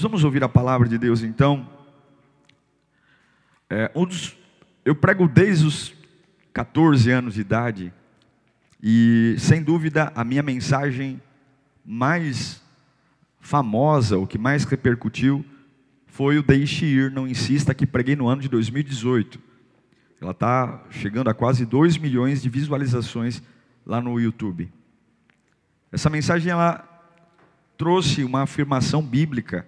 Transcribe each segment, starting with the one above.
Vamos ouvir a palavra de Deus então. É, um dos, eu prego desde os 14 anos de idade e sem dúvida a minha mensagem mais famosa, o que mais repercutiu, foi o Deixe Ir, Não Insista, que preguei no ano de 2018. Ela está chegando a quase 2 milhões de visualizações lá no YouTube. Essa mensagem ela trouxe uma afirmação bíblica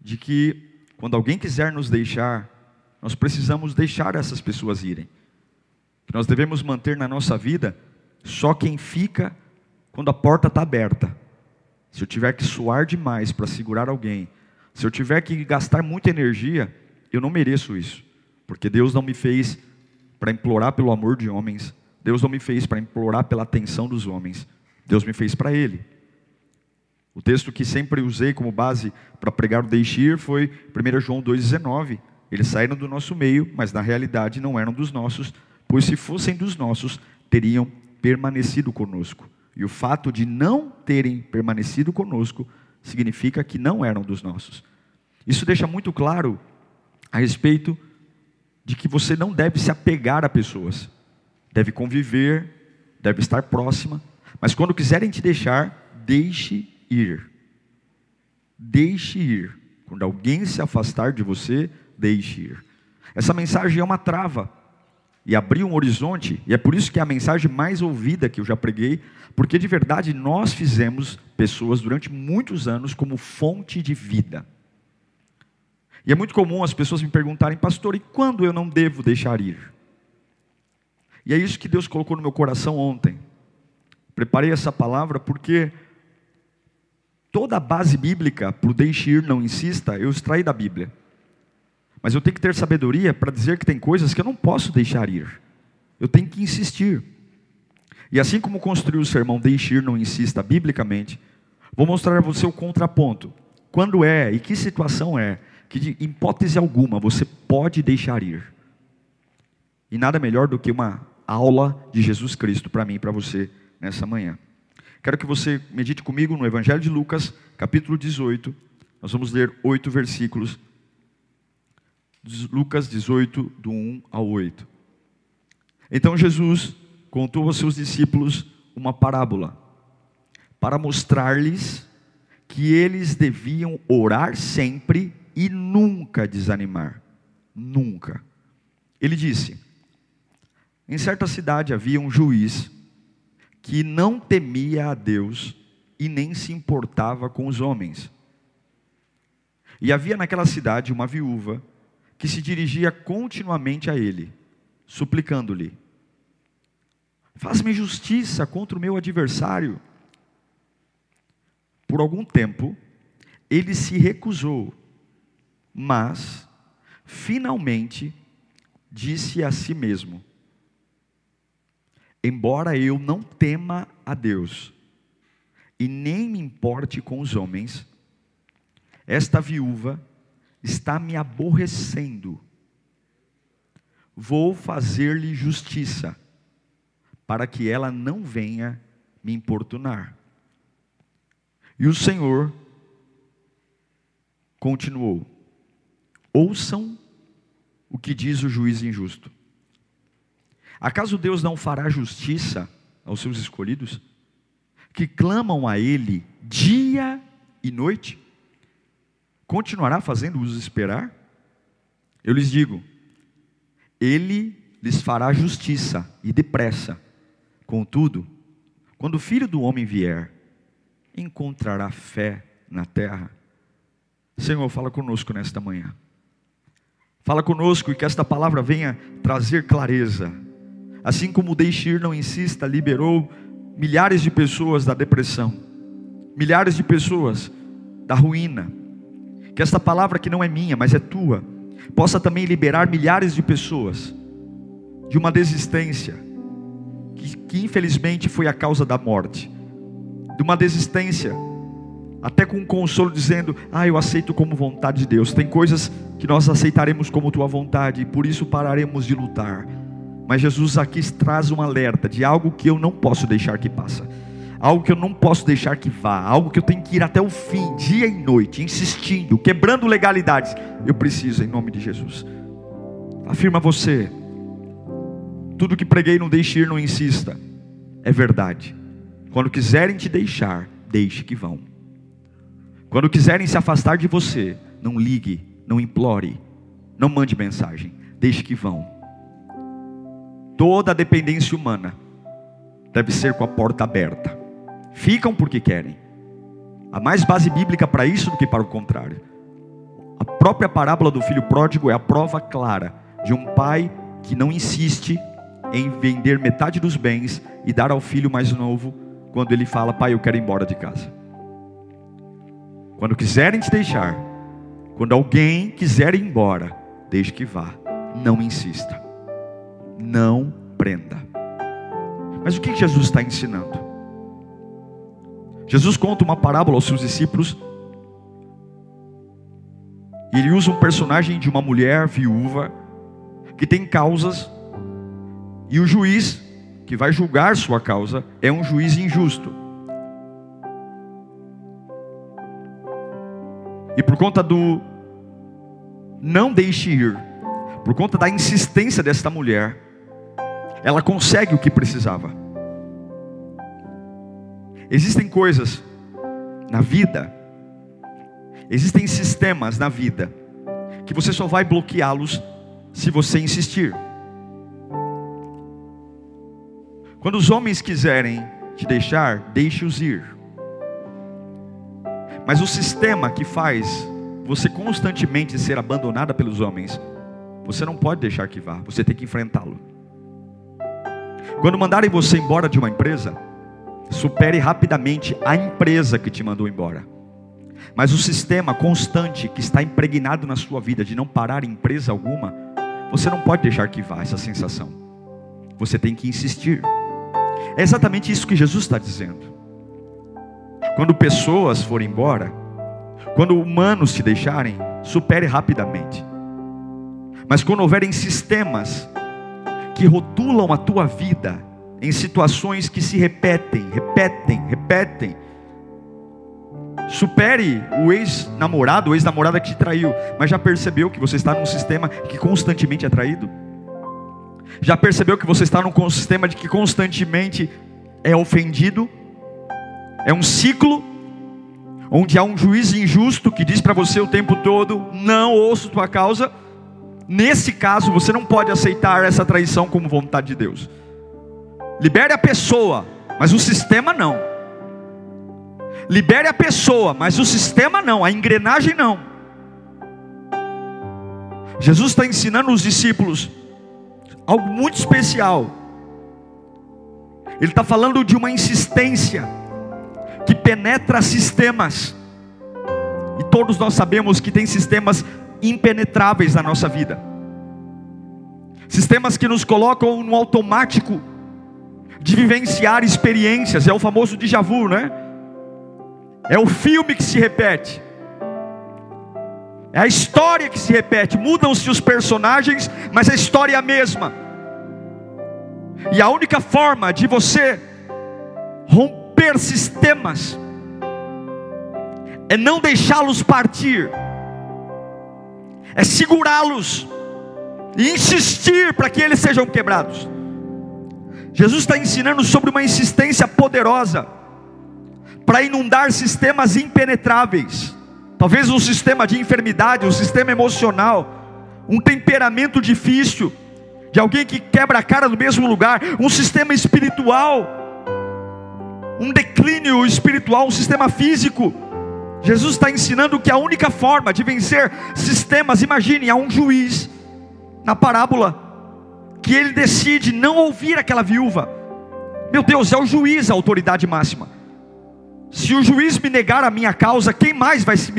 de que quando alguém quiser nos deixar, nós precisamos deixar essas pessoas irem. Que nós devemos manter na nossa vida só quem fica quando a porta está aberta. Se eu tiver que suar demais para segurar alguém, se eu tiver que gastar muita energia, eu não mereço isso, porque Deus não me fez para implorar pelo amor de homens, Deus não me fez para implorar pela atenção dos homens, Deus me fez para Ele. O texto que sempre usei como base para pregar o deixir foi 1 João 2,19. Eles saíram do nosso meio, mas na realidade não eram dos nossos, pois se fossem dos nossos, teriam permanecido conosco. E o fato de não terem permanecido conosco significa que não eram dos nossos. Isso deixa muito claro a respeito de que você não deve se apegar a pessoas, deve conviver, deve estar próxima, mas quando quiserem te deixar, deixe ir. Deixe ir. Quando alguém se afastar de você, deixe ir. Essa mensagem é uma trava e abrir um horizonte, e é por isso que é a mensagem mais ouvida que eu já preguei, porque de verdade nós fizemos pessoas durante muitos anos como fonte de vida. E é muito comum as pessoas me perguntarem, pastor, e quando eu não devo deixar ir? E é isso que Deus colocou no meu coração ontem. Preparei essa palavra porque toda a base bíblica para o deixe ir, não insista, eu extraí da Bíblia. Mas eu tenho que ter sabedoria para dizer que tem coisas que eu não posso deixar ir. Eu tenho que insistir. E assim como construir o sermão Deixe ir, não insista biblicamente, vou mostrar a você o contraponto. Quando é e que situação é que, de hipótese alguma, você pode deixar ir. E nada melhor do que uma aula de Jesus Cristo para mim e para você nessa manhã. Quero que você medite comigo no Evangelho de Lucas, capítulo 18. Nós vamos ler oito versículos Lucas 18, do 1 ao 8. Então Jesus contou aos seus discípulos uma parábola, para mostrar-lhes que eles deviam orar sempre e nunca desanimar. Nunca. Ele disse: Em certa cidade havia um juiz que não temia a Deus e nem se importava com os homens. E havia naquela cidade uma viúva que se dirigia continuamente a ele, suplicando-lhe: Faz-me justiça contra o meu adversário. Por algum tempo, ele se recusou, mas, finalmente, disse a si mesmo: Embora eu não tema a Deus, e nem me importe com os homens, esta viúva está me aborrecendo. Vou fazer-lhe justiça, para que ela não venha me importunar. E o Senhor continuou: Ouçam o que diz o juiz injusto. Acaso Deus não fará justiça aos seus escolhidos, que clamam a Ele dia e noite? continuará fazendo-os esperar? Eu lhes digo: Ele lhes fará justiça e depressa. Contudo, quando o filho do homem vier, encontrará fé na terra? Senhor, fala conosco nesta manhã. Fala conosco e que esta palavra venha trazer clareza. Assim como Deixir não insista, liberou milhares de pessoas da depressão, milhares de pessoas da ruína, Que esta palavra que não é minha, mas é tua, possa também liberar milhares de pessoas de uma desistência, que, que infelizmente foi a causa da morte, de uma desistência, até com um consolo dizendo: Ah, eu aceito como vontade de Deus. Tem coisas que nós aceitaremos como tua vontade, e por isso pararemos de lutar. Mas Jesus aqui traz um alerta de algo que eu não posso deixar que passa algo que eu não posso deixar que vá, algo que eu tenho que ir até o fim, dia e noite, insistindo, quebrando legalidades. Eu preciso, em nome de Jesus. Afirma você, tudo que preguei, não deixe ir, não insista, é verdade. Quando quiserem te deixar, deixe que vão. Quando quiserem se afastar de você, não ligue, não implore, não mande mensagem, deixe que vão. Toda a dependência humana deve ser com a porta aberta. Ficam porque querem. Há mais base bíblica para isso do que para o contrário. A própria parábola do filho pródigo é a prova clara de um pai que não insiste em vender metade dos bens e dar ao filho mais novo quando ele fala: Pai, eu quero ir embora de casa. Quando quiserem te deixar, quando alguém quiser ir embora, deixe que vá. Não insista. Não prenda. Mas o que Jesus está ensinando? Jesus conta uma parábola aos seus discípulos. E ele usa um personagem de uma mulher viúva que tem causas e o juiz que vai julgar sua causa é um juiz injusto. E por conta do não deixe ir, por conta da insistência desta mulher, ela consegue o que precisava. Existem coisas na vida, existem sistemas na vida, que você só vai bloqueá-los se você insistir. Quando os homens quiserem te deixar, deixe-os ir. Mas o sistema que faz você constantemente ser abandonada pelos homens, você não pode deixar que vá, você tem que enfrentá-lo. Quando mandarem você embora de uma empresa, supere rapidamente a empresa que te mandou embora. Mas o sistema constante que está impregnado na sua vida de não parar em empresa alguma, você não pode deixar que vá essa sensação. Você tem que insistir. É exatamente isso que Jesus está dizendo. Quando pessoas forem embora, quando humanos te deixarem, supere rapidamente. Mas quando houverem sistemas que rotulam a tua vida, em situações que se repetem, repetem, repetem. Supere o ex-namorado, o ex-namorada que te traiu, mas já percebeu que você está num sistema que constantemente é traído? Já percebeu que você está num sistema de que constantemente é ofendido? É um ciclo onde há um juiz injusto que diz para você o tempo todo: não ouço tua causa. Nesse caso, você não pode aceitar essa traição como vontade de Deus. Libere a pessoa, mas o sistema não. Libere a pessoa, mas o sistema não, a engrenagem não. Jesus está ensinando os discípulos algo muito especial. Ele está falando de uma insistência que penetra sistemas. E todos nós sabemos que tem sistemas impenetráveis na nossa vida. Sistemas que nos colocam no automático de vivenciar experiências, é o famoso déjà vu, né? É o filme que se repete. É a história que se repete. Mudam-se os personagens, mas a história é a mesma. E a única forma de você romper sistemas é não deixá-los partir, é segurá-los e insistir para que eles sejam quebrados. Jesus está ensinando sobre uma insistência poderosa para inundar sistemas impenetráveis. Talvez um sistema de enfermidade, um sistema emocional, um temperamento difícil, de alguém que quebra a cara no mesmo lugar, um sistema espiritual, um declínio espiritual, um sistema físico. Jesus está ensinando que a única forma de vencer sistemas, imagine, há um juiz na parábola que ele decide não ouvir aquela viúva. Meu Deus, é o juiz a autoridade máxima. Se o juiz me negar a minha causa, quem mais vai se,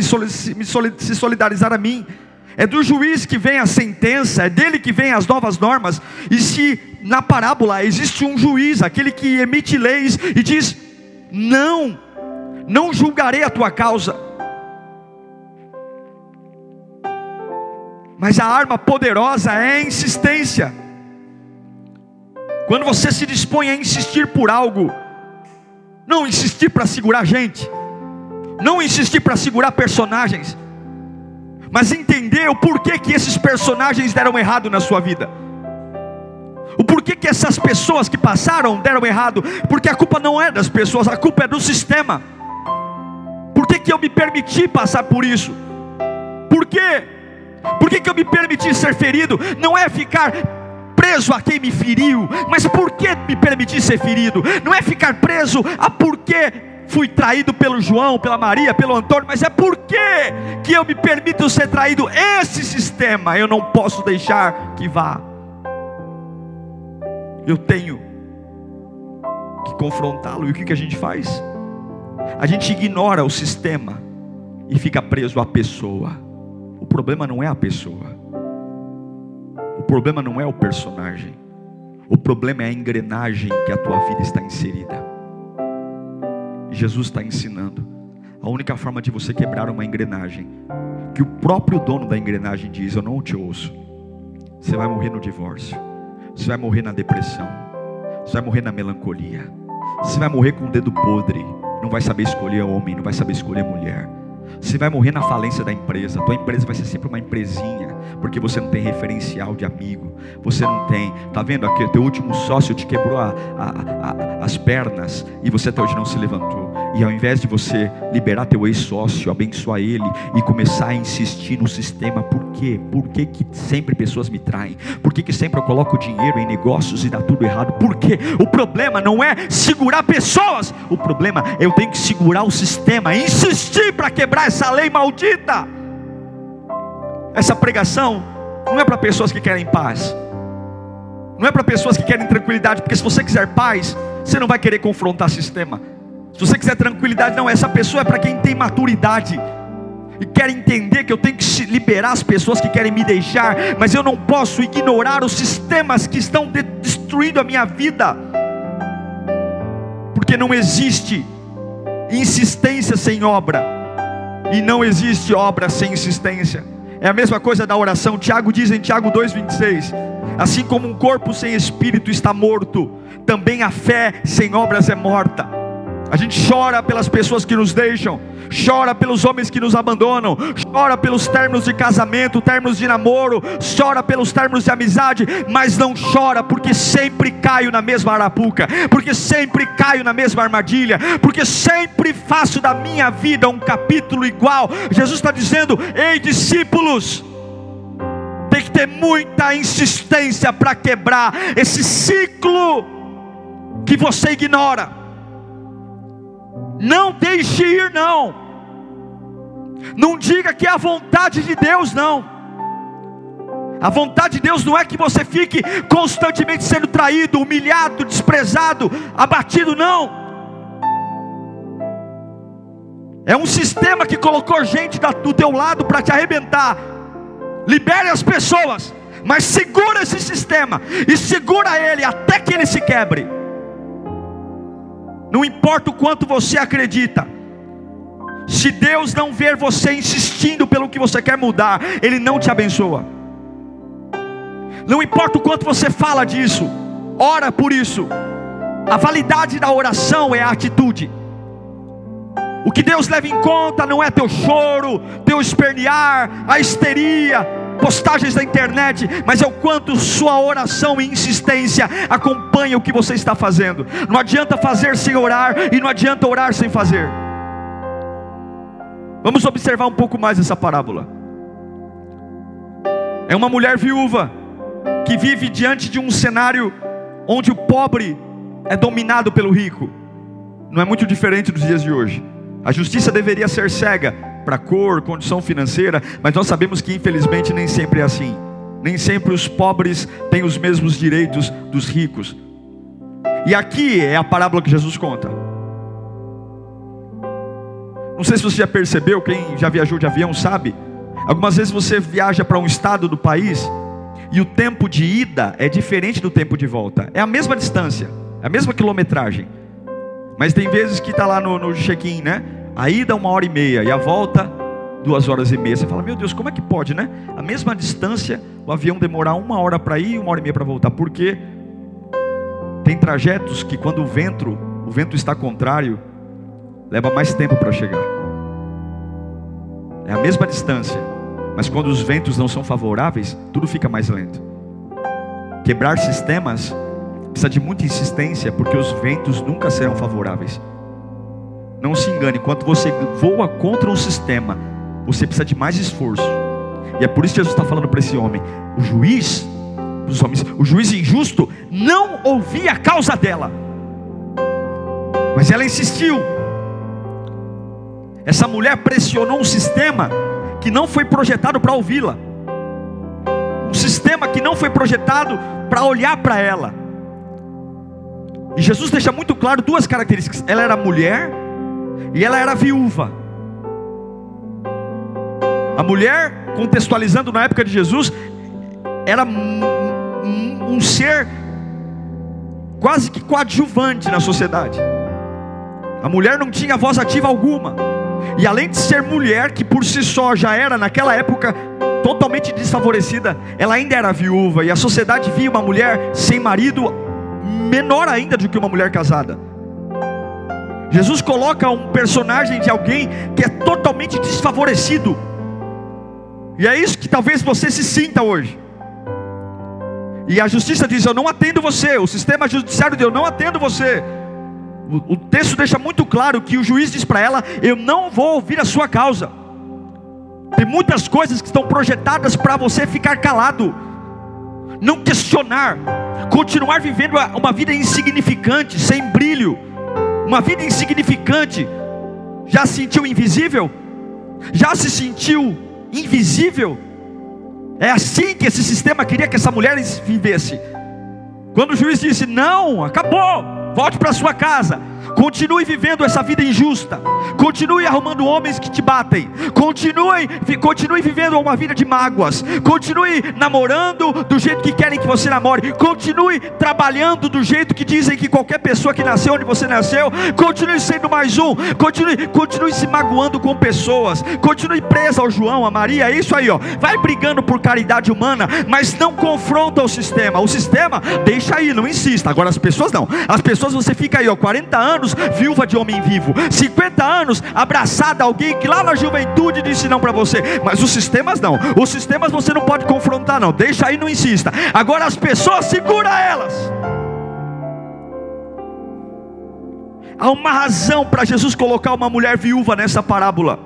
solidarizar a mim? É do juiz que vem a sentença, é dele que vem as novas normas. E se na parábola existe um juiz, aquele que emite leis e diz: Não, não julgarei a tua causa. Mas a arma poderosa é a insistência. Quando você se dispõe a insistir por algo, não insistir para segurar gente, não insistir para segurar personagens, mas entender o porquê que esses personagens deram errado na sua vida. O porquê que essas pessoas que passaram deram errado? Porque a culpa não é das pessoas, a culpa é do sistema. Que, eu me permiti passar por isso? Por quê? Por que, que eu me permiti ser ferido? Não é ficar preso a quem me feriu, mas por que me permitir ser ferido? Não é ficar preso a por que fui traído pelo João, pela Maria, pelo Antônio, mas é por que que eu me permito ser traído? Esse sistema eu não posso deixar que vá. Eu tenho que confrontá-lo. E o que, que a gente faz? A gente ignora o sistema e fica preso à pessoa. O problema não é a pessoa. O problema não é o personagem. O problema é a engrenagem que a tua vida está inserida. Jesus está ensinando. A única forma de você quebrar uma engrenagem, que o próprio dono da engrenagem diz: Eu não te ouço. Você vai morrer no divórcio. Você vai morrer na depressão. Você vai morrer na melancolia. Você vai morrer com o dedo podre. Não vai saber escolher homem, não vai saber escolher mulher você vai morrer na falência da empresa. Tua empresa vai ser sempre uma empresinha, porque você não tem referencial de amigo. Você não tem. Tá vendo aqui? Teu último sócio te quebrou a, a, a, as pernas e você até hoje não se levantou. E ao invés de você liberar teu ex-sócio, abençoar ele e começar a insistir no sistema, por quê? Por que, que sempre pessoas me traem? Por que, que sempre eu coloco dinheiro em negócios e dá tudo errado? Por quê? O problema não é segurar pessoas, o problema é eu tenho que segurar o sistema, insistir para quebrar essa lei maldita. Essa pregação não é para pessoas que querem paz. Não é para pessoas que querem tranquilidade, porque se você quiser paz, você não vai querer confrontar sistema. Se você quiser tranquilidade, não, essa pessoa é para quem tem maturidade e quer entender que eu tenho que liberar as pessoas que querem me deixar, mas eu não posso ignorar os sistemas que estão destruindo a minha vida, porque não existe insistência sem obra, e não existe obra sem insistência. É a mesma coisa da oração. Tiago diz em Tiago 2,26: Assim como um corpo sem espírito está morto, também a fé sem obras é morta. A gente chora pelas pessoas que nos deixam, chora pelos homens que nos abandonam, chora pelos términos de casamento, términos de namoro, chora pelos términos de amizade, mas não chora porque sempre caio na mesma arapuca, porque sempre caio na mesma armadilha, porque sempre faço da minha vida um capítulo igual. Jesus está dizendo: ei, discípulos, tem que ter muita insistência para quebrar esse ciclo que você ignora. Não deixe ir, não. Não diga que é a vontade de Deus, não. A vontade de Deus não é que você fique constantemente sendo traído, humilhado, desprezado, abatido, não. É um sistema que colocou gente do teu lado para te arrebentar. Libere as pessoas, mas segura esse sistema e segura ele até que ele se quebre. Não importa o quanto você acredita. Se Deus não ver você insistindo pelo que você quer mudar, Ele não te abençoa. Não importa o quanto você fala disso, ora por isso. A validade da oração é a atitude. O que Deus leva em conta não é teu choro, teu espernear, a histeria, postagens da internet, mas é o quanto sua oração e insistência acompanha o que você está fazendo. Não adianta fazer sem orar e não adianta orar sem fazer. Vamos observar um pouco mais essa parábola. É uma mulher viúva que vive diante de um cenário onde o pobre é dominado pelo rico. Não é muito diferente dos dias de hoje. A justiça deveria ser cega, para cor, condição financeira, mas nós sabemos que infelizmente nem sempre é assim. Nem sempre os pobres têm os mesmos direitos dos ricos. E aqui é a parábola que Jesus conta. Não sei se você já percebeu, quem já viajou de avião sabe. Algumas vezes você viaja para um estado do país e o tempo de ida é diferente do tempo de volta. É a mesma distância, é a mesma quilometragem. Mas tem vezes que está lá no, no check-in, né? A ida uma hora e meia e a volta duas horas e meia. Você fala, meu Deus, como é que pode, né? A mesma distância, o avião demorar uma hora para ir e uma hora e meia para voltar. Porque tem trajetos que quando o vento, o vento está contrário, leva mais tempo para chegar. É a mesma distância, mas quando os ventos não são favoráveis, tudo fica mais lento. Quebrar sistemas precisa de muita insistência, porque os ventos nunca serão favoráveis. Não se engane, quando você voa contra um sistema, você precisa de mais esforço. E é por isso que Jesus está falando para esse homem: o juiz, os homens, o juiz injusto não ouvia a causa dela, mas ela insistiu. Essa mulher pressionou um sistema que não foi projetado para ouvi-la, um sistema que não foi projetado para olhar para ela. E Jesus deixa muito claro duas características: ela era mulher e ela era viúva. A mulher, contextualizando na época de Jesus, era um, ser quase que coadjuvante na sociedade. A mulher não tinha voz ativa alguma. E além de ser mulher, que por si só já era naquela época totalmente desfavorecida, ela ainda era viúva. E a sociedade via uma mulher sem marido menor ainda do que uma mulher casada. Jesus coloca um personagem de alguém que é totalmente desfavorecido. E é isso que talvez você se sinta hoje. E a justiça diz: Eu não atendo você. O sistema judiciário diz: Eu não atendo você. O, o texto deixa muito claro que o juiz diz para ela: Eu não vou ouvir a sua causa. Tem muitas coisas que estão projetadas para você ficar calado, não questionar, continuar vivendo uma vida insignificante, sem brilho uma vida insignificante, já se sentiu invisível? Já se sentiu invisível? É assim que esse sistema queria que essa mulher vivesse. Quando o juiz disse: Não, acabou, volte para sua casa. Continue vivendo essa vida injusta. Continue arrumando homens que te batem. Continue, continue vivendo uma vida de mágoas. Continue namorando do jeito que querem que você namore. Continue trabalhando do jeito que dizem que qualquer pessoa que nasceu onde você nasceu. Continue sendo mais um. Continue, continue se magoando com pessoas. Continue presa ao João, a Maria. É isso aí, ó. Vai brigando por caridade humana, mas não confronta o sistema. O sistema deixa aí, não insista. Agora as pessoas não. As pessoas você fica aí, ó, 40 anos anos viúva de homem vivo, 50 anos abraçada a alguém que lá na juventude disse não para você, mas os sistemas não, os sistemas você não pode confrontar, não, deixa aí, não insista. Agora as pessoas, segura elas. Há uma razão para Jesus colocar uma mulher viúva nessa parábola,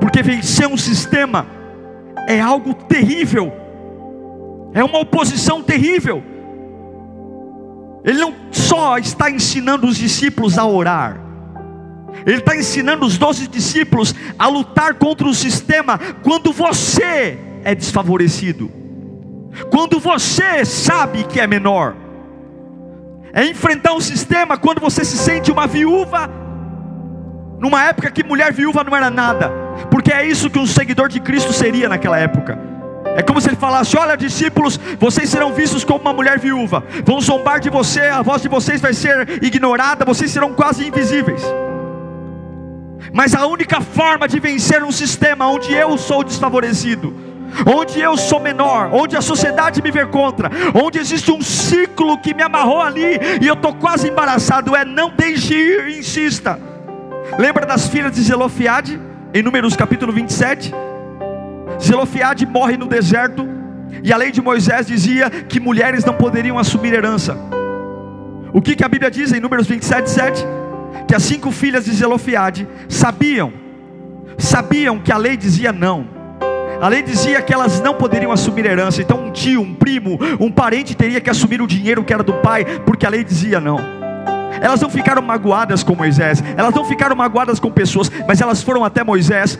porque vencer um sistema é algo terrível, é uma oposição terrível. Ele não só está ensinando os discípulos a orar, ele está ensinando os doze discípulos a lutar contra o sistema quando você é desfavorecido, quando você sabe que é menor, é enfrentar o sistema quando você se sente uma viúva, numa época que mulher viúva não era nada, porque é isso que um seguidor de Cristo seria naquela época. É como se ele falasse: Olha, discípulos, vocês serão vistos como uma mulher viúva, vão zombar de você, a voz de vocês vai ser ignorada, vocês serão quase invisíveis. Mas a única forma de vencer um sistema onde eu sou desfavorecido, onde eu sou menor, onde a sociedade me vê contra, onde existe um ciclo que me amarrou ali e eu estou quase embaraçado, é não deixe ir, insista. Lembra das filhas de Zelofiade, em Números capítulo 27? Zelofiade morre no deserto, e a lei de Moisés dizia que mulheres não poderiam assumir herança. O que, que a Bíblia diz em Números 27, 7? Que as cinco filhas de Zelofiade sabiam, sabiam que a lei dizia não. A lei dizia que elas não poderiam assumir herança. Então, um tio, um primo, um parente teria que assumir o dinheiro que era do pai, porque a lei dizia não. Elas não ficaram magoadas com Moisés, elas não ficaram magoadas com pessoas, mas elas foram até Moisés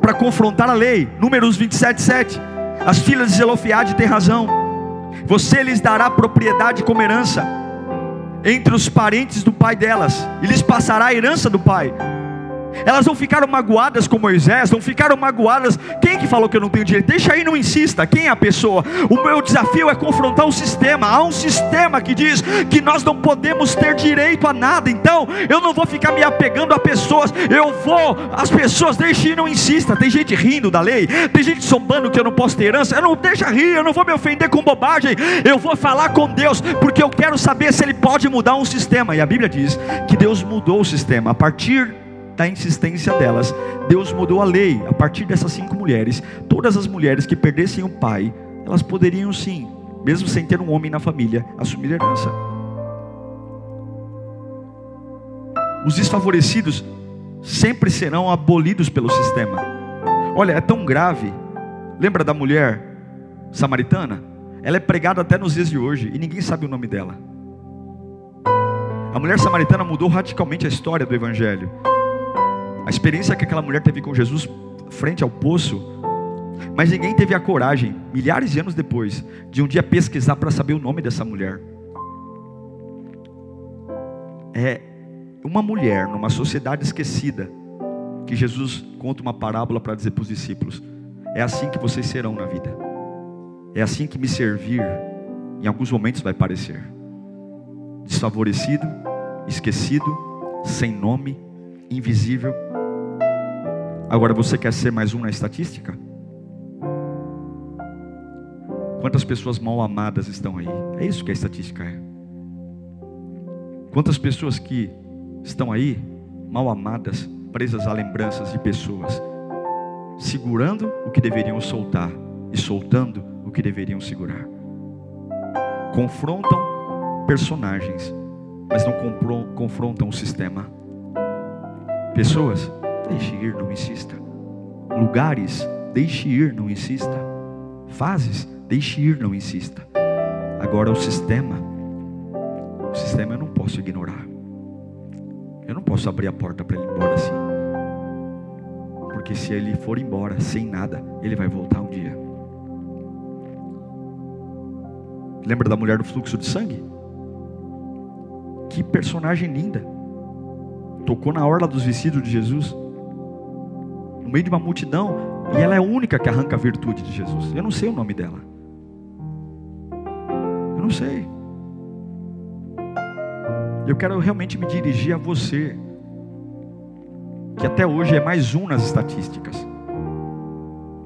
para confrontar a lei. Números 27, 7. As filhas de Zelofiade têm razão. Você lhes dará propriedade como herança. entre os parentes do pai delas, e lhes passará a herança do pai. Elas não ficaram magoadas com Moisés, não ficaram magoadas. Quem que falou que eu não tenho direito? Deixa aí, não insista. Quem é a pessoa? O meu desafio é confrontar o sistema. Há um sistema que diz que nós não podemos ter direito a nada. Então, eu não vou ficar me apegando a pessoas. Eu vou, as pessoas, deixa aí, não insista. Tem gente rindo da lei, tem gente sombando que eu não posso ter herança. Eu não deixa rir, eu não vou me ofender com bobagem. Eu vou falar com Deus, porque eu quero saber se Ele pode mudar um sistema. E a Bíblia diz que Deus mudou o sistema a partir da insistência delas, Deus mudou a lei. A partir dessas cinco mulheres, todas as mulheres que perdessem o pai, elas poderiam sim, mesmo sem ter um homem na família, assumir a herança. Os desfavorecidos sempre serão abolidos pelo sistema. Olha, é tão grave. Lembra da mulher samaritana? Ela é pregada até nos dias de hoje e ninguém sabe o nome dela. A mulher samaritana mudou radicalmente a história do Evangelho. A experiência que aquela mulher teve com Jesus frente ao poço, mas ninguém teve a coragem, milhares de anos depois, de um dia pesquisar para saber o nome dessa mulher. É uma mulher numa sociedade esquecida que Jesus conta uma parábola para dizer para os discípulos: é assim que vocês serão na vida. É assim que me servir, em alguns momentos vai parecer desfavorecido, esquecido, sem nome, invisível Agora você quer ser mais um na estatística? Quantas pessoas mal amadas estão aí? É isso que a estatística é. Quantas pessoas que estão aí mal amadas, presas a lembranças de pessoas, segurando o que deveriam soltar e soltando o que deveriam segurar. Confrontam personagens, mas não confrontam o sistema. Pessoas Deixe ir, não insista. Lugares, deixe ir, não insista. Fases, deixe ir, não insista. Agora o sistema, o sistema eu não posso ignorar. Eu não posso abrir a porta para ele ir embora assim. Porque se ele for embora sem nada, ele vai voltar um dia. Lembra da mulher do fluxo de sangue? Que personagem linda. Tocou na orla dos vestidos de Jesus no meio de uma multidão, e ela é a única que arranca a virtude de Jesus. Eu não sei o nome dela. Eu não sei. Eu quero realmente me dirigir a você, que até hoje é mais um nas estatísticas.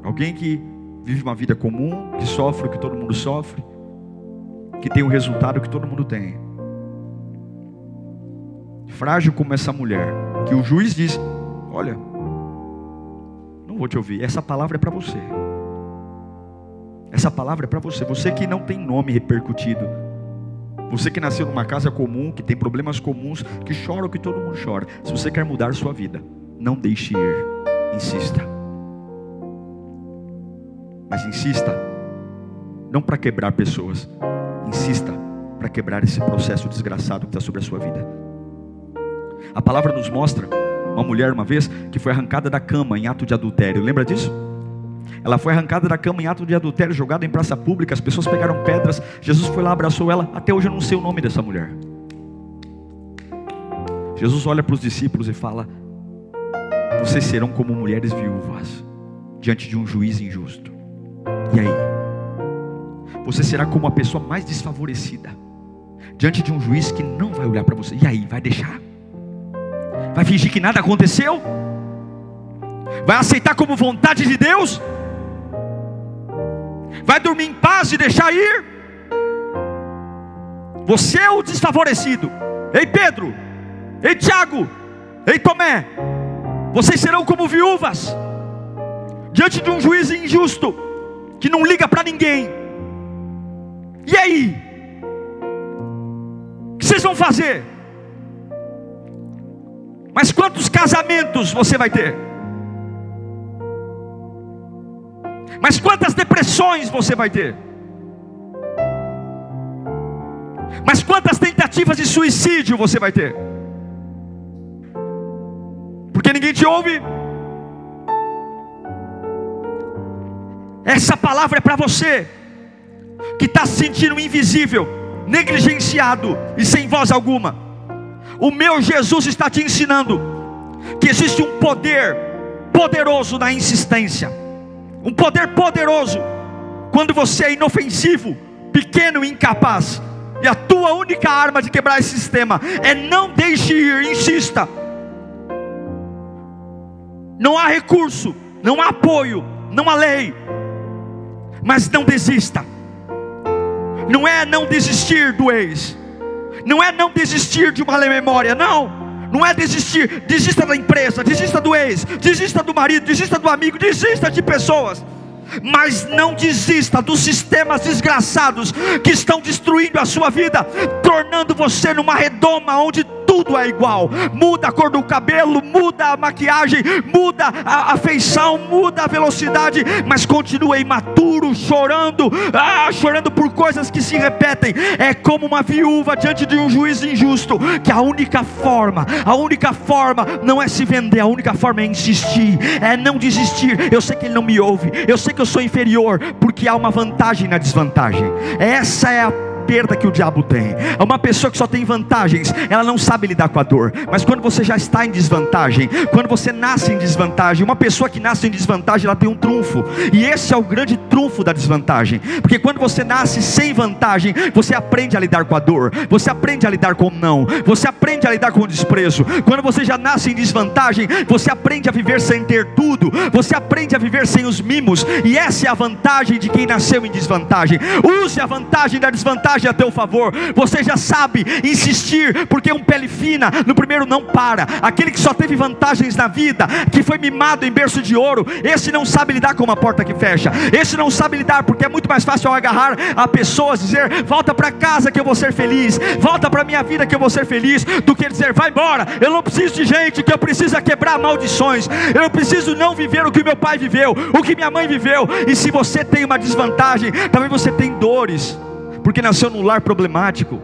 Alguém que vive uma vida comum, que sofre o que todo mundo sofre, que tem o resultado que todo mundo tem. Frágil como essa mulher, que o juiz diz: Olha, vou te ouvir. Essa palavra é para você. Essa palavra é para você. Você que não tem nome repercutido. Você que nasceu numa casa comum, que tem problemas comuns, que chora o que todo mundo chora. Se você quer mudar sua vida, não deixe ir. Insista. Mas insista, não para quebrar pessoas. Insista para quebrar esse processo desgraçado que está sobre a sua vida. A palavra nos mostra uma mulher uma vez que foi arrancada da cama em ato de adultério. Lembra disso? Ela foi arrancada da cama em ato de adultério, jogada em praça pública. As pessoas pegaram pedras. Jesus foi lá, abraçou ela. Até hoje eu não sei o nome dessa mulher. Jesus olha para os discípulos e fala: Vocês serão como mulheres viúvas diante de um juiz injusto. E aí? Você será como a pessoa mais desfavorecida diante de um juiz que não vai olhar para você. E aí? Vai deixar? Vai fingir que nada aconteceu? Vai aceitar como vontade de Deus? Vai dormir em paz e deixar ir? Você é o desfavorecido. Ei Pedro, ei Tiago, ei Tomé, vocês serão como viúvas diante de um juiz injusto que não liga para ninguém. E aí? O que vocês vão fazer? Mas quantos casamentos você vai ter? Mas quantas depressões você vai ter? Mas quantas tentativas de suicídio você vai ter? Porque ninguém te ouve. Essa palavra é para você que está se sentindo invisível, negligenciado e sem voz alguma. O meu Jesus está te ensinando que existe um poder poderoso na insistência, um poder poderoso quando você é inofensivo, pequeno e incapaz. E a tua única arma de quebrar esse sistema é não deixe ir, insista. Não há recurso, não há apoio, não há lei. Mas não desista. Não é não desistir do ex. Não é não desistir de uma memória, não. Não é desistir, desista da empresa, desista do ex, desista do marido, desista do amigo, desista de pessoas mas não desista dos sistemas desgraçados que estão destruindo a sua vida, tornando você numa redoma onde tudo é igual. Muda a cor do cabelo, muda a maquiagem, muda a, feição, muda a velocidade, mas continua imaturo, chorando, ah, chorando por coisas que se repetem. É como uma viúva diante de um juiz injusto, que a única forma, a única forma não é se vender, a única forma é insistir, é não desistir. Eu sei que ele não me ouve, eu sei que eu sou inferior, porque há uma vantagem na desvantagem. Essa é a perda que o diabo tem. É uma pessoa que só tem vantagens, ela não sabe lidar com a dor. Mas quando você já está em desvantagem, quando você nasce em desvantagem, uma pessoa que nasce em desvantagem, ela tem um trunfo. E esse é o grande trunfo da desvantagem. Porque quando você nasce sem vantagem, você aprende a lidar com a dor, você aprende a lidar com o não, você aprende a lidar com o desprezo. Quando você já nasce em desvantagem, você aprende a viver sem ter tudo, você aprende a viver sem os mimos. E essa é a vantagem de quem nasceu em desvantagem. Use a vantagem da desvantagem vantagem a teu favor. Você já sabe insistir, porque um pele fina no primeiro não para. Aquele que só teve vantagens na vida, que foi mimado em berço de ouro, esse não sabe lidar com uma porta que fecha. Esse não sabe lidar, porque é muito mais fácil agarrar a pessoas dizer: "Volta para casa que eu vou ser feliz. Volta para minha vida que eu vou ser feliz", do que dizer: "Vai embora. Eu não preciso de gente que eu preciso é quebrar maldições. Eu preciso não viver o que meu pai viveu, o que minha mãe viveu". E se você tem uma desvantagem, também você tem dores porque nasceu num lar problemático.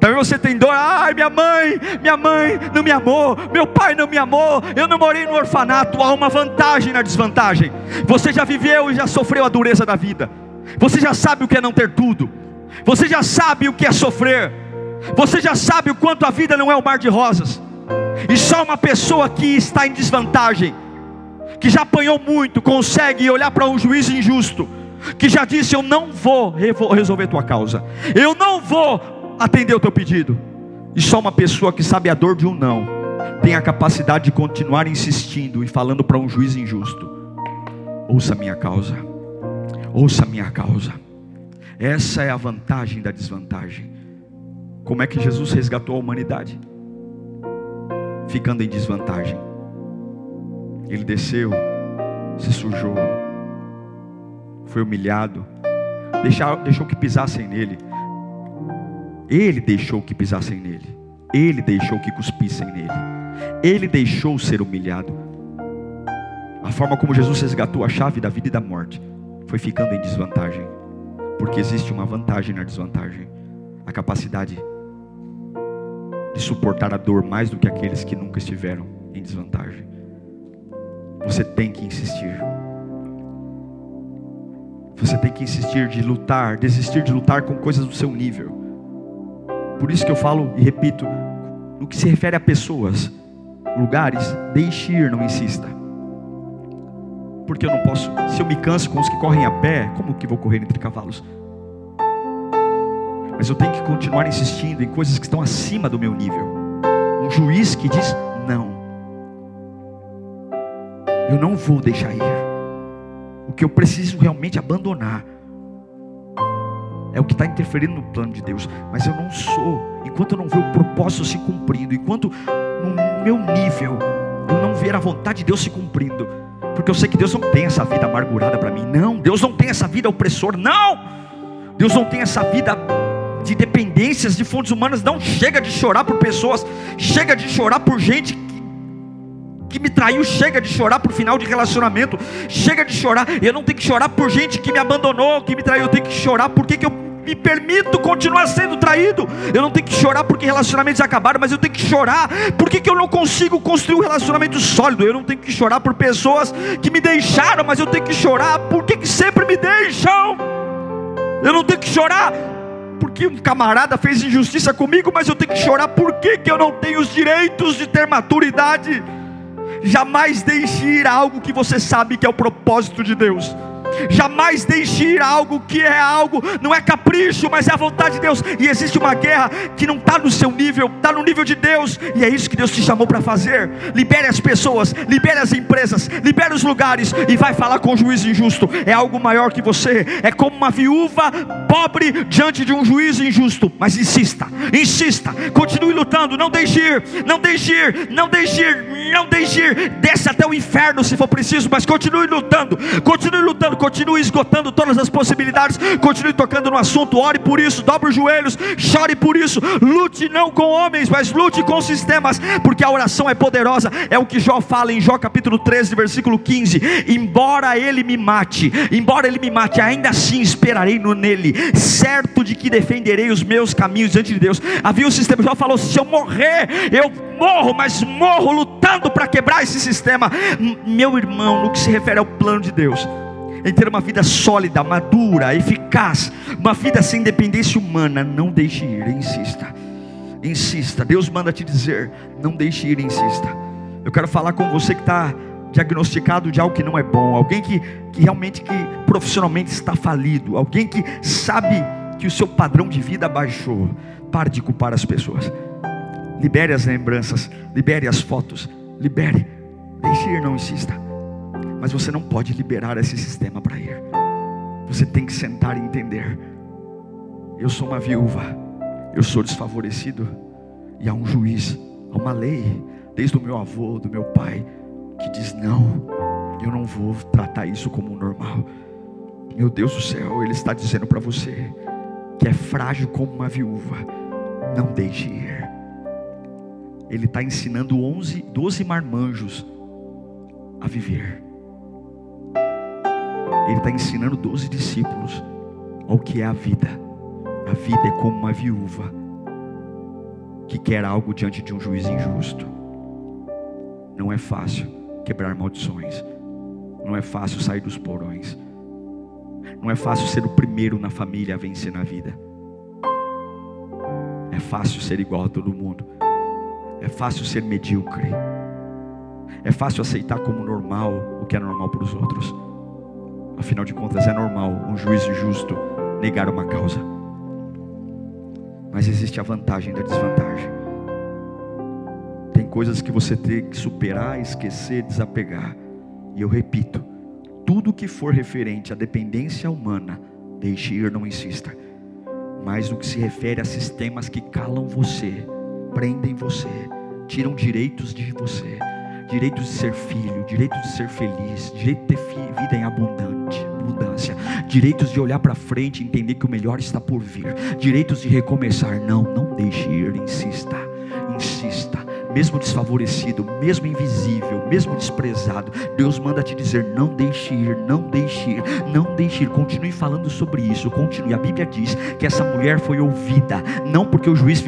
Talvez você tem dor, ai minha mãe, minha mãe não me amou, meu pai não me amou, eu não morei no orfanato. Há uma vantagem na desvantagem. Você já viveu e já sofreu a dureza da vida. Você já sabe o que é não ter tudo. Você já sabe o que é sofrer. Você já sabe o quanto a vida não é um mar de rosas. E só uma pessoa que está em desvantagem, que já apanhou muito, consegue olhar para um juiz injusto que já disse: Eu não vou resolver tua causa, eu não vou atender o teu pedido. E só uma pessoa que sabe a dor de um não tem a capacidade de continuar insistindo e falando para um juiz injusto: Ouça a minha causa, ouça a minha causa. Essa é a vantagem da desvantagem. Como é que Jesus resgatou a humanidade? Ficando em desvantagem. Ele desceu, se sujou, foi humilhado, deixou, deixou que pisassem nele. Ele deixou que pisassem nele. Ele deixou que cuspissem nele. Ele deixou ser humilhado. A forma como Jesus resgatou a chave da vida e da morte foi ficando em desvantagem. Porque existe uma vantagem na desvantagem: a capacidade de suportar a dor mais do que aqueles que nunca estiveram em desvantagem. Você tem que insistir. Você tem que insistir de lutar, desistir de lutar com coisas do seu nível. Por isso que eu falo e repito, no que se refere a pessoas, lugares, deixe ir, não insista. Porque eu não posso, se eu me canso com os que correm a pé, como que vou correr entre cavalos? Mas eu tenho que continuar insistindo em coisas que estão acima do meu nível. Um juiz que diz não. Eu não vou deixar ir. O que eu preciso realmente abandonar é o que está interferindo no plano de Deus. Mas eu não sou, enquanto eu não ver o propósito se cumprindo, enquanto no meu nível eu não ver a vontade de Deus se cumprindo, porque eu sei que Deus não tem essa vida amargurada para mim. Não, Deus não tem essa vida opressora. Não, Deus não tem essa vida de dependências de fontes humanas. Não chega de chorar por pessoas, chega de chorar por gente que me traiu, chega de chorar por final de relacionamento, chega de chorar. Eu não tenho que chorar por gente que me abandonou, que me traiu, eu tenho que chorar porque que eu me permito continuar sendo traído. Eu não tenho que chorar porque relacionamentos acabaram, mas eu tenho que chorar porque que eu não consigo construir um relacionamento sólido. Eu não tenho que chorar por pessoas que me deixaram, mas eu tenho que chorar porque que sempre me deixam. Eu não tenho que chorar que um camarada fez injustiça comigo, mas eu tenho que chorar por que, que eu não tenho os direitos de ter maturidade. Jamais deixe ir algo que você sabe que é o propósito de Deus. Jamais deixe ir algo que é algo, não é capricho, mas é a vontade de Deus. E existe uma guerra que não está no seu nível, está no nível de Deus, e é isso que Deus te chamou para fazer. Libere as pessoas, libere as empresas, libere os lugares e vai falar com o juiz injusto. É algo maior que você, é como uma viúva pobre diante de um juiz injusto. Mas insista, insista, continue lutando, não deixe ir, não deixe ir, não deixe ir, não deixe ir. Desce até o inferno se for preciso, mas continue lutando, continue lutando continue esgotando todas as possibilidades, continue tocando no assunto, ore por isso, dobre os joelhos, chore por isso, lute não com homens, mas lute com sistemas, porque a oração é poderosa, é o que Jó fala em Jó capítulo 13, versículo 15: embora ele me mate, embora ele me mate, ainda assim esperarei no nele, certo de que defenderei os meus caminhos diante de Deus. Havia um sistema, Jó falou: se eu morrer, eu morro, mas morro lutando para quebrar esse sistema. Meu irmão, no que se refere ao plano de Deus, em ter uma vida sólida, madura, eficaz, uma vida sem dependência humana. Não deixe ir, insista, insista. Deus manda te dizer: não deixe ir, insista. Eu quero falar com você que está diagnosticado de algo que não é bom, alguém que, que realmente que profissionalmente está falido, alguém que sabe que o seu padrão de vida baixou. Pare de culpar as pessoas. Libere as lembranças, libere as fotos, libere. Deixe ir, não insista. Mas você não pode liberar esse sistema para ir. Você tem que sentar e entender. Eu sou uma viúva, eu sou desfavorecido, e há um juiz, há uma lei, desde o meu avô, do meu pai, que diz: não, eu não vou tratar isso como normal. Meu Deus do céu, Ele está dizendo para você que é frágil como uma viúva, não deixe ir. Ele está ensinando 11, 12 marmanjos a viver. Ele está ensinando 12 discípulos ao que é a vida. A vida é como uma viúva que quer algo diante de um juiz injusto. Não é fácil quebrar maldições. Não é fácil sair dos porões. Não é fácil ser o primeiro na família a vencer na vida. É fácil ser igual a todo mundo. É fácil ser medíocre. É fácil aceitar como normal o que é normal para os outros. Afinal de contas, é normal um juiz justo negar uma causa. Mas existe a vantagem da desvantagem. Tem coisas que você tem que superar, esquecer, desapegar. E eu repito: tudo que for referente à dependência humana, deixe ir, não insista. Mas no que se refere a sistemas que calam você, prendem você, tiram direitos de você, direitos de ser filho, direitos de ser feliz, direito de ter vida em abundante, abundância, direitos de olhar para frente e entender que o melhor está por vir, direitos de recomeçar. Não, não deixe ir, insista, insista mesmo desfavorecido, mesmo invisível, mesmo desprezado, Deus manda te dizer: não deixe ir, não deixe ir, não deixe ir. Continue falando sobre isso, continue. A Bíblia diz que essa mulher foi ouvida, não porque o juiz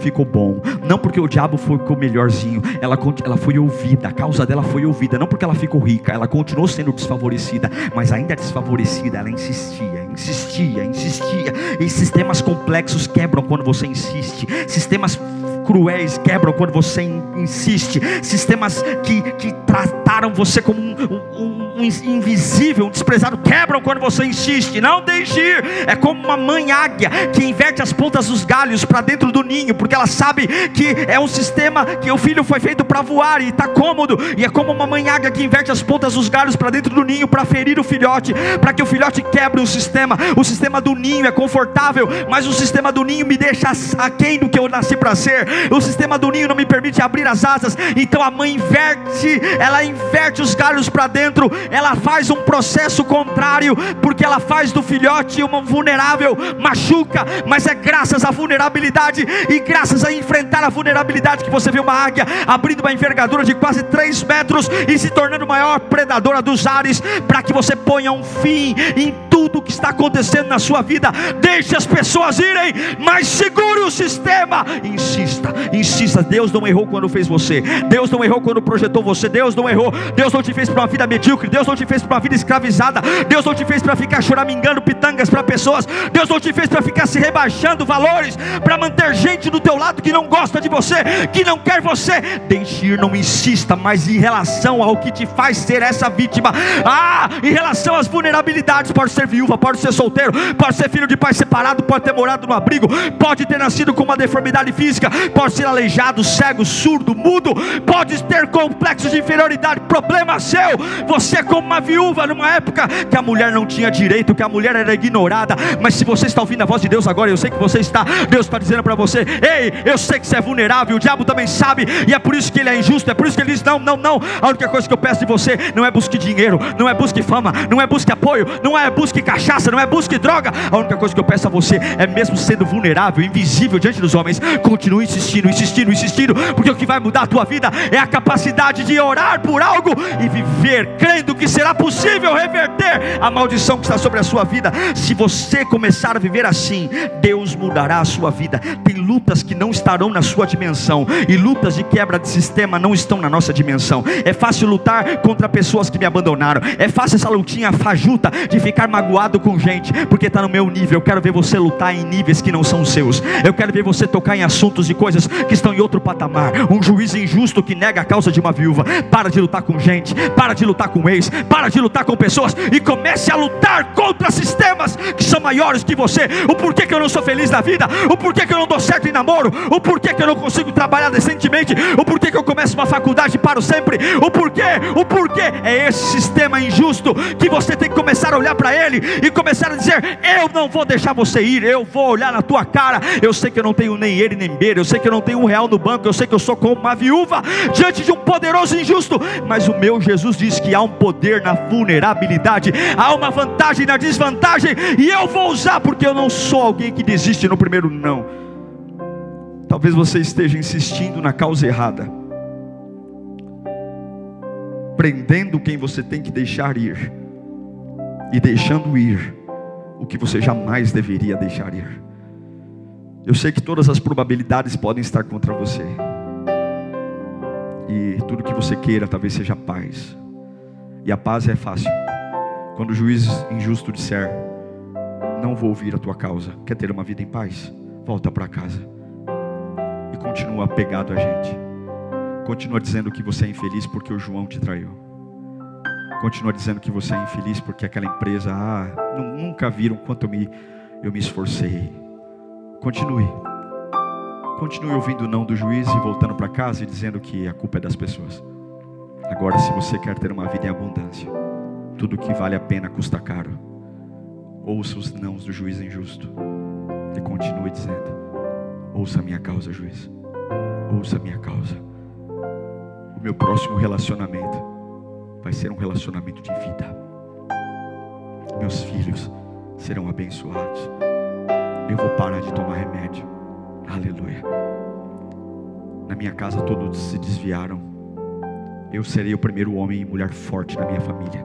ficou bom, não porque o diabo ficou melhorzinho, ela, ela foi ouvida, a causa dela foi ouvida, não porque ela ficou rica, ela continuou sendo desfavorecida, mas ainda desfavorecida, ela insistia, insistia, insistia. E sistemas complexos quebram quando você insiste, sistemas cruéis quebram quando você insiste, sistemas que, que trataram você como um, um, um invisível, um desprezado, quebram quando você insiste, não deixe ir. É como uma mãe águia que inverte as pontas dos galhos para dentro do ninho, porque ela sabe que é um sistema que o filho foi feito para voar e está cômodo, e é como uma mãe águia que inverte as pontas dos galhos para dentro do ninho para ferir o filhote, para que o filhote quebre o sistema. O sistema do ninho é confortável, mas o sistema do ninho me deixa aquém do que eu nasci para ser. O sistema do ninho não me permite abrir as asas, então a mãe inverte, ela inverte os galhos para dentro ela faz um processo contrário, porque ela faz do filhote uma vulnerável, machuca, mas é graças à vulnerabilidade e graças a enfrentar a vulnerabilidade que você vê uma águia abrindo uma envergadura de quase 3 metros e se tornando maior predadora dos ares, para que você ponha um fim em tudo que está acontecendo na sua vida. Deixe as pessoas irem, mas segure o sistema. Insista, insista. Deus não errou quando fez você. Deus não errou quando projetou você. Deus não errou. Deus não te fez para uma vida medíocre. Deus não te fez para uma vida escravizada. Deus não te fez para ficar choramingando pitangas para pessoas. Deus não te fez para ficar se rebaixando valores, para manter gente do teu lado que não gosta de você, que não quer você. Deixe ir, não insista, mas em relação ao que te faz ser essa vítima, ah, em relação às vulnerabilidades, pode ser viúva, pode ser solteiro, pode ser filho de pai separado, pode ter morado no abrigo, pode ter nascido com uma deformidade física, pode ser aleijado, cego, surdo, mudo, pode ter complexos de inferioridade, problema seu. Você, como uma viúva, numa época que a mulher não tinha direito, que a mulher era ignorada, mas se você está ouvindo a voz de Deus agora, eu sei que você está, Deus está dizendo para você: ei, eu sei que você é vulnerável, o diabo também sabe, e é por isso que ele é injusto, é por isso que ele diz: não, não, não. A única coisa que eu peço de você não é busque dinheiro, não é busque fama, não é busque apoio, não é busque cachaça, não é busque droga. A única coisa que eu peço a você é, mesmo sendo vulnerável, invisível diante dos homens, continue insistindo, insistindo, insistindo, porque o que vai mudar a tua vida é a capacidade de orar por algo e viver crendo que será possível reverter a maldição que está sobre a sua vida. Se você começar a viver assim, Deus mudará a sua vida. Tem lutas que não estarão na sua dimensão, e lutas de quebra de sistema não estão na nossa dimensão. É fácil lutar contra pessoas que me abandonaram, é fácil essa lutinha fajuta de ficar magoado com gente, porque está no meu nível. Eu quero ver você lutar em níveis que não são seus, eu quero ver você tocar em assuntos e coisas que estão em outro patamar. Um juiz injusto que nega a causa de uma viúva, para de lutar com gente, para de lutar com ex, para de lutar com pessoas e comece a lutar contra sistemas que são maiores que você. O porquê que eu não sou feliz na vida, o porquê que eu não dou certo em namoro, o porquê que eu não consigo trabalhar decentemente, o porquê que eu começo uma faculdade e paro sempre, o porquê, o porquê? É esse sistema injusto que você tem que começar a olhar para ele e começar a dizer: Eu não vou deixar você ir, eu vou olhar na tua cara. Eu sei que eu não tenho nem ele nem beira, eu sei que eu não tenho um real no banco, eu sei que eu sou como uma viúva diante de um poderoso injusto, mas o meu Jesus diz que há um poder na vulnerabilidade, há uma vantagem na desvantagem, e eu vou usar, porque eu não sou alguém que desiste no primeiro não. Talvez você esteja insistindo na causa errada, prendendo quem você tem que deixar ir, e deixando ir o que você jamais deveria deixar ir. Eu sei que todas as probabilidades podem estar contra você. E tudo que você queira talvez seja paz. E a paz é fácil. Quando o juiz injusto disser: Não vou ouvir a tua causa, quer ter uma vida em paz? Volta para casa. E continua apegado a gente. Continua dizendo que você é infeliz porque o João te traiu. Continua dizendo que você é infeliz porque aquela empresa, ah, nunca viram quanto eu me, eu me esforcei. Continue. Continue ouvindo o não do juiz e voltando para casa e dizendo que a culpa é das pessoas. Agora, se você quer ter uma vida em abundância, tudo que vale a pena custa caro. Ouça os nãos do juiz injusto e continue dizendo: Ouça a minha causa, juiz. Ouça a minha causa. O meu próximo relacionamento vai ser um relacionamento de vida. Meus filhos serão abençoados. Eu vou parar de tomar remédio. Aleluia. Na minha casa todos se desviaram. Eu serei o primeiro homem e mulher forte na minha família.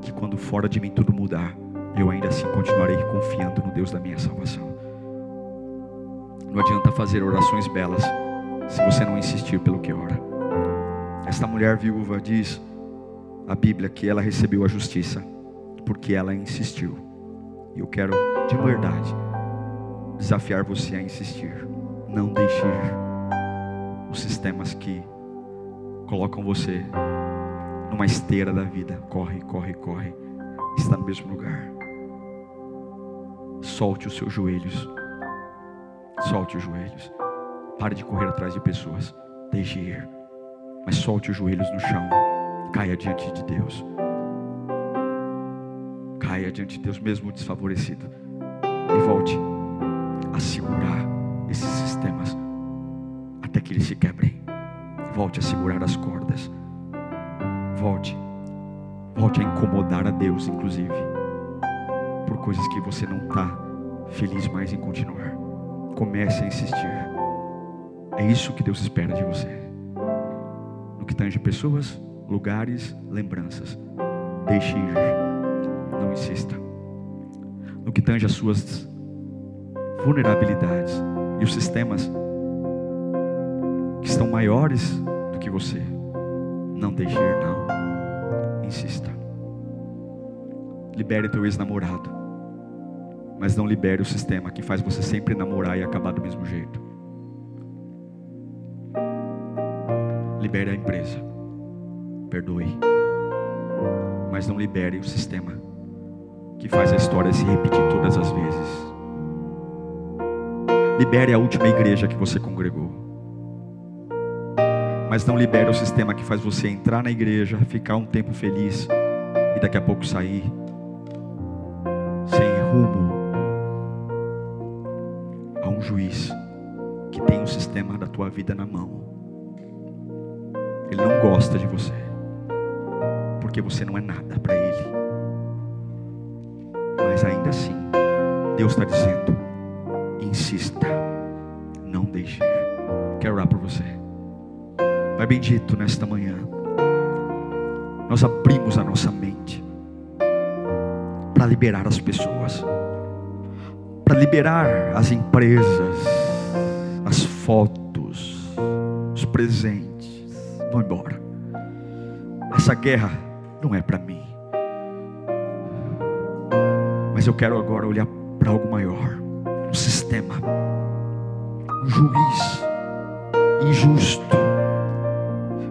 Que quando fora de mim tudo mudar, eu ainda assim continuarei confiando no Deus da minha salvação. Não adianta fazer orações belas se você não insistir pelo que ora. Esta mulher viúva diz a Bíblia que ela recebeu a justiça porque ela insistiu. E eu quero de verdade desafiar você a insistir. Não deixe os sistemas que colocam você numa esteira da vida. Corre, corre, corre. Está no mesmo lugar. Solte os seus joelhos. Solte os joelhos. Pare de correr atrás de pessoas. Deixe ir. Mas solte os joelhos no chão. Caia diante de Deus. Caia diante de Deus, mesmo desfavorecido. E volte a segurar esses sistemas até que eles se quebrem. Volte a segurar as cordas. Volte. Volte a incomodar a Deus, inclusive, por coisas que você não está feliz mais em continuar. Comece a insistir. É isso que Deus espera de você. No que tange pessoas, lugares, lembranças. Deixe ir. Não insista. no que tange as suas vulnerabilidades e os sistemas que estão maiores do que você. Não deixe ir, não. Insista. Libere teu ex-namorado. Mas não libere o sistema que faz você sempre namorar e acabar do mesmo jeito. Libere a empresa. Perdoe. Mas não libere o sistema que faz a história se repetir todas as vezes. Libere a última igreja que você congregou. Mas não libere o sistema que faz você entrar na igreja, ficar um tempo feliz e daqui a pouco sair sem rumo a um juiz que tem o sistema da tua vida na mão. Ele não gosta de você, porque você não é nada para ele. Mas ainda assim, Deus está dizendo: insista, deixe. Quero orar por você. Pai bendito, nesta manhã, nós abrimos a nossa mente para liberar as pessoas, para liberar as empresas, as fotos, os presentes. Vão embora. Essa guerra não é para mim. Mas eu quero agora olhar para algo maior um sistema, juiz injusto,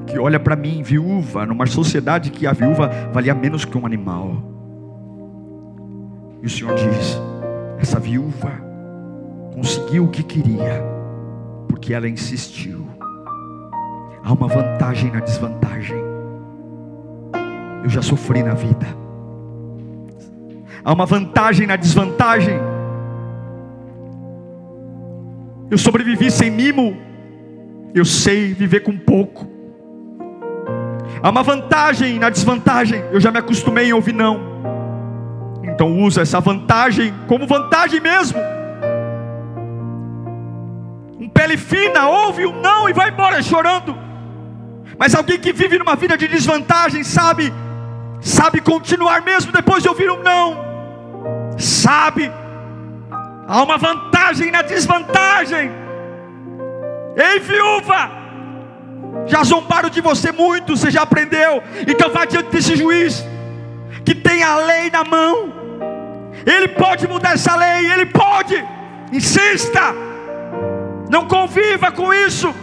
que olha para mim, viúva, numa sociedade que a viúva valia menos que um animal. E o Senhor diz: essa viúva conseguiu o que queria, porque ela insistiu. Há uma vantagem na desvantagem. Eu já sofri na vida. Há uma vantagem na desvantagem. Eu sobrevivi sem mimo. Eu sei viver com pouco. Há uma vantagem na desvantagem. Eu já me acostumei em ouvir não. Então usa essa vantagem como vantagem mesmo. Um pele fina ouve um não e vai embora chorando. Mas alguém que vive numa vida de desvantagem sabe, sabe continuar mesmo depois de ouvir um não. Sabe Há uma vantagem na desvantagem. Ei, viúva, já zombaram de você muito, você já aprendeu. Então vá diante desse juiz que tem a lei na mão. Ele pode mudar essa lei, ele pode. Insista. Não conviva com isso.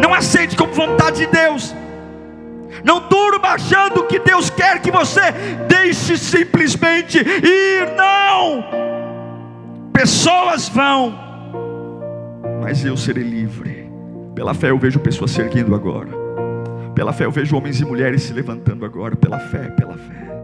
Não aceite como vontade de Deus. Não durma achando que Deus quer que você deixe simplesmente ir. Não pessoas vão, mas eu serei livre. Pela fé eu vejo pessoas se erguendo agora. Pela fé eu vejo homens e mulheres se levantando agora. Pela fé, pela fé.